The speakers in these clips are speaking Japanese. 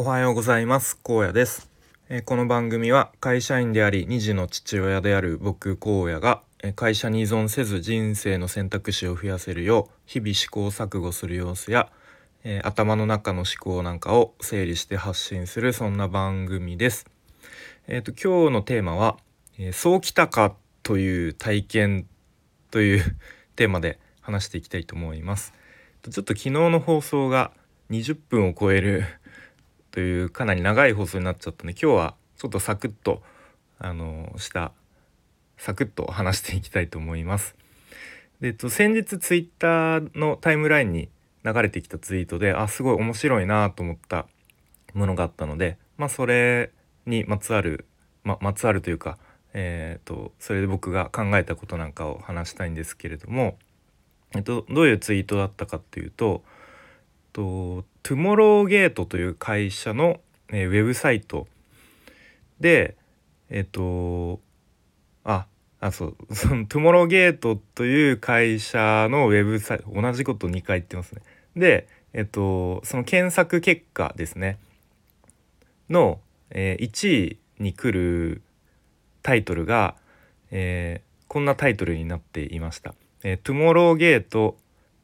おはようございます。荒野です、えー、この番組は会社員であり2児の父親である僕荒野が、えー、会社に依存せず人生の選択肢を増やせるよう日々試行錯誤する様子や、えー、頭の中の思考なんかを整理して発信するそんな番組です。えっ、と今日のテーマは、えそうきたかという体験という テーマで話していきたいと思います。ちょっと昨日の放送が20分を超えるというかなり長い放送になっちゃったんで今日はちょっとサクッとあのしたサクッと話していきたいと思います。で、えっと、先日ツイッターのタイムラインに流れてきたツイートであすごい面白いなと思ったものがあったのでまあそれにまつわる、ままつわるというか、えーと、それで僕が考えたことなんかを話したいんですけれども、えっと、どういうツイートだったかっていうととトゥモローゲートという会社の、えー、ウェブサイトでえっ、とああそう そのトゥモローゲートという会社のウェブサイト同じこと2回言ってますね。でえっ、とその検索結果ですねの、えー、1位に来るタイトルが、えー、こんなタイトルになっていました。えー、トゥモローゲート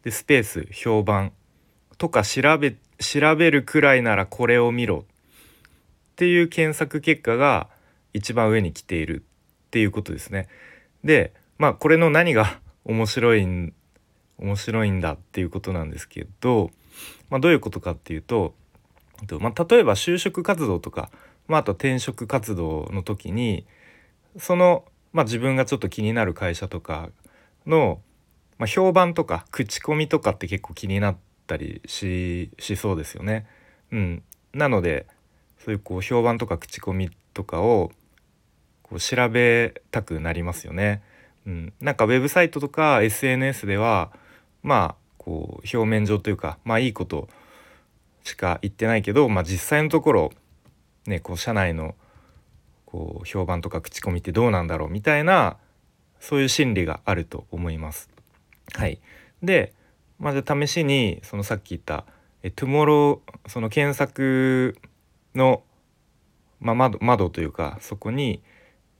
でスペース評判とか調べ調べるくらいならこれを見ろっていう検索結果が一番上に来ているっていうことですね。でまあこれの何が 面白いん面白いんだっていうことなんですけど、まあ、どういうことかっていうと、まあ、例えば就職活動とか、まあ、あと転職活動の時にその、まあ、自分がちょっと気になる会社とかの、まあ、評判とか口コミとかって結構気になってたりしそうですよね。うん、なのでそういうこう評判とか口コミとかをこう調べたくなりますよね。うん、なんかウェブサイトとか SNS ではまあこう表面上というかまあいいことしか言ってないけど、まあ、実際のところねこう社内のこう評判とか口コミってどうなんだろうみたいなそういう心理があると思います。はい、でまあ、じゃ試しにそのさっき言ったえトゥモローその検索の、まあ、窓窓というかそこに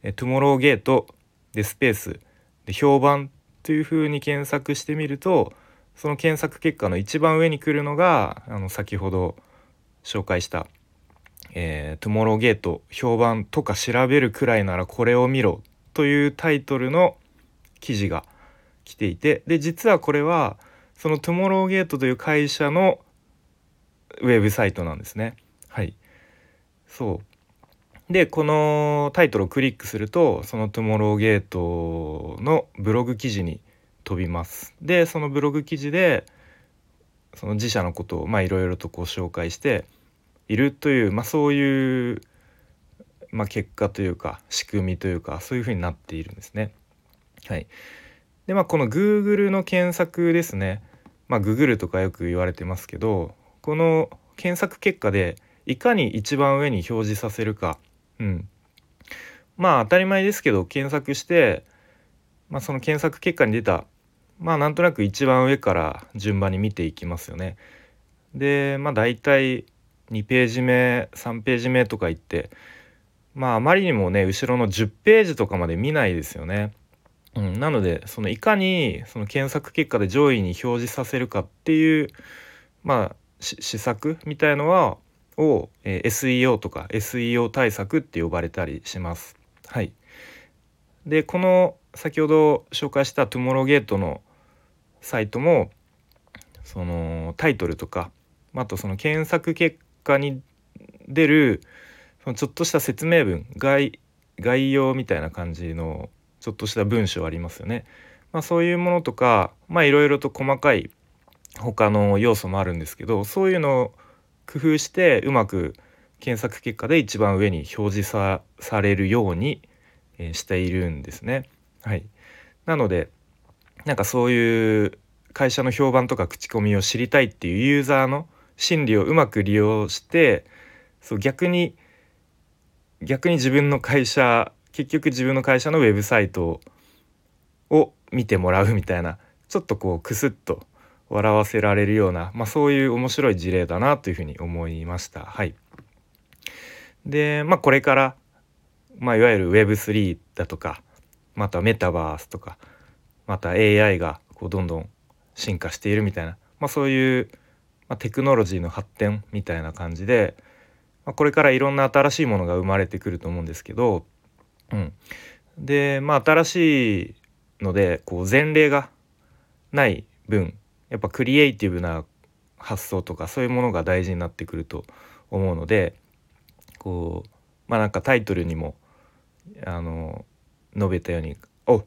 えトゥモローゲートでスペースで評判というふうに検索してみるとその検索結果の一番上に来るのがあの先ほど紹介した「えー、トゥモローゲート評判とか調べるくらいならこれを見ろ」というタイトルの記事が来ていてで実はこれはそのトゥモローゲートという会社のウェブサイトなんですね。はい。そう。で、このタイトルをクリックすると、そのトゥモローゲートのブログ記事に飛びます。で、そのブログ記事で、その自社のことをいろいろとこう紹介しているという、まあ、そういう、まあ、結果というか仕組みというかそういうふうになっているんですね。はい、でまあこの Google の検索ですねまあ Google とかよく言われてますけどこの検索結果でいかに一番上に表示させるか、うん、まあ当たり前ですけど検索して、まあ、その検索結果に出たまあなんとなく一番上から順番に見ていきますよね。でまあ大体2ページ目3ページ目とか言ってまああまりにもね後ろの10ページとかまで見ないですよね。うん、なのでそのいかにその検索結果で上位に表示させるかっていうまあ施策みたいのはを、えー、SEO とか SEO 対策って呼ばれたりします。はい、でこの先ほど紹介したトゥモローゲートのサイトもそのタイトルとかあとその検索結果に出るそのちょっとした説明文概概要みたいな感じのちょっとした文章ありますよね。まあ、そういうものとかいろいろと細かい他の要素もあるんですけどそういうのを工夫してうまく検索結果で一番上に表示さされるように、え、しているんですね。はい、なのでなんかそういう会社の評判とか口コミを知りたいっていうユーザーの心理をうまく利用してそう逆に逆に自分の会社結局自分の会社のウェブサイトを見てもらうみたいなちょっとこうクスッと笑わせられるような、まあ、そういう面白い事例だなというふうに思いました。はい、でまあこれから、まあ、いわゆる Web3 だとかまたメタバースとかまた AI がこうどんどん進化しているみたいな、まあ、そういう、まあ、テクノロジーの発展みたいな感じで、まあ、これからいろんな新しいものが生まれてくると思うんですけど、うん、でまあ新しいのでこう前例がない分やっぱクリエイティブな発想とかそういうものが大事になってくると思うのでこうまあなんかタイトルにもあの述べたようにお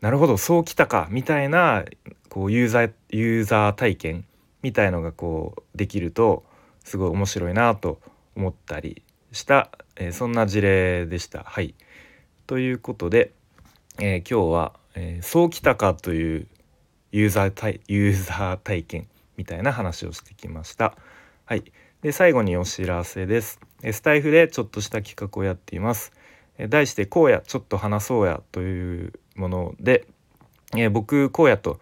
なるほどそうきたかみたいなこうユーザーユーザー体験みたいのがこうできるとすごい面白いなと思ったりした、えー、そんな事例でした。はい、ということで、えー、今日は、えー、そうきたかというユーザー体ユーザー体験みたいな話をしてきました。はい、で最後にお知らせです。スタイフでちょっとした企画をやっています。題して「こうやちょっと話そうや」というもので、えー、僕こうやと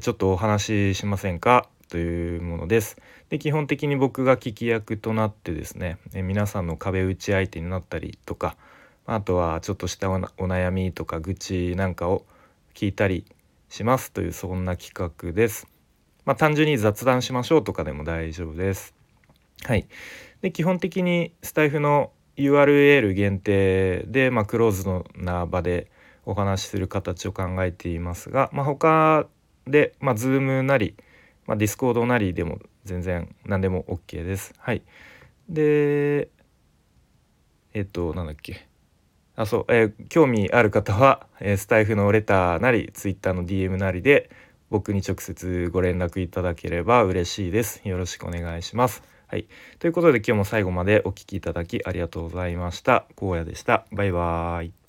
ちょっとお話ししませんか？というものです。で基本的に僕が聞き役となってですね、えー、皆さんの壁打ち相手になったりとかあとはちょっとしたお悩みとか愚痴なんかを聞いたりしますというそんな企画です。まあ、単純に雑談しましょうとかでも大丈夫です。はい。で基本的にスタイフの URL 限定で、まあ、クローズのな場でお話しする形を考えていますが、まあ、他で、まあ、Zoom なり、まあ、Discord なりでも全然何でも OK です。はい。で、えっと、なんだっけ。あ、そう、えー、興味ある方は、えー、スタイフのレターなり、Twitter の DM なりで、僕に直接ご連絡いただければ嬉しいです。よろしくお願いします。はい。ということで今日も最後までお聴きいただきありがとうございました。荒野でした。バイバーイ。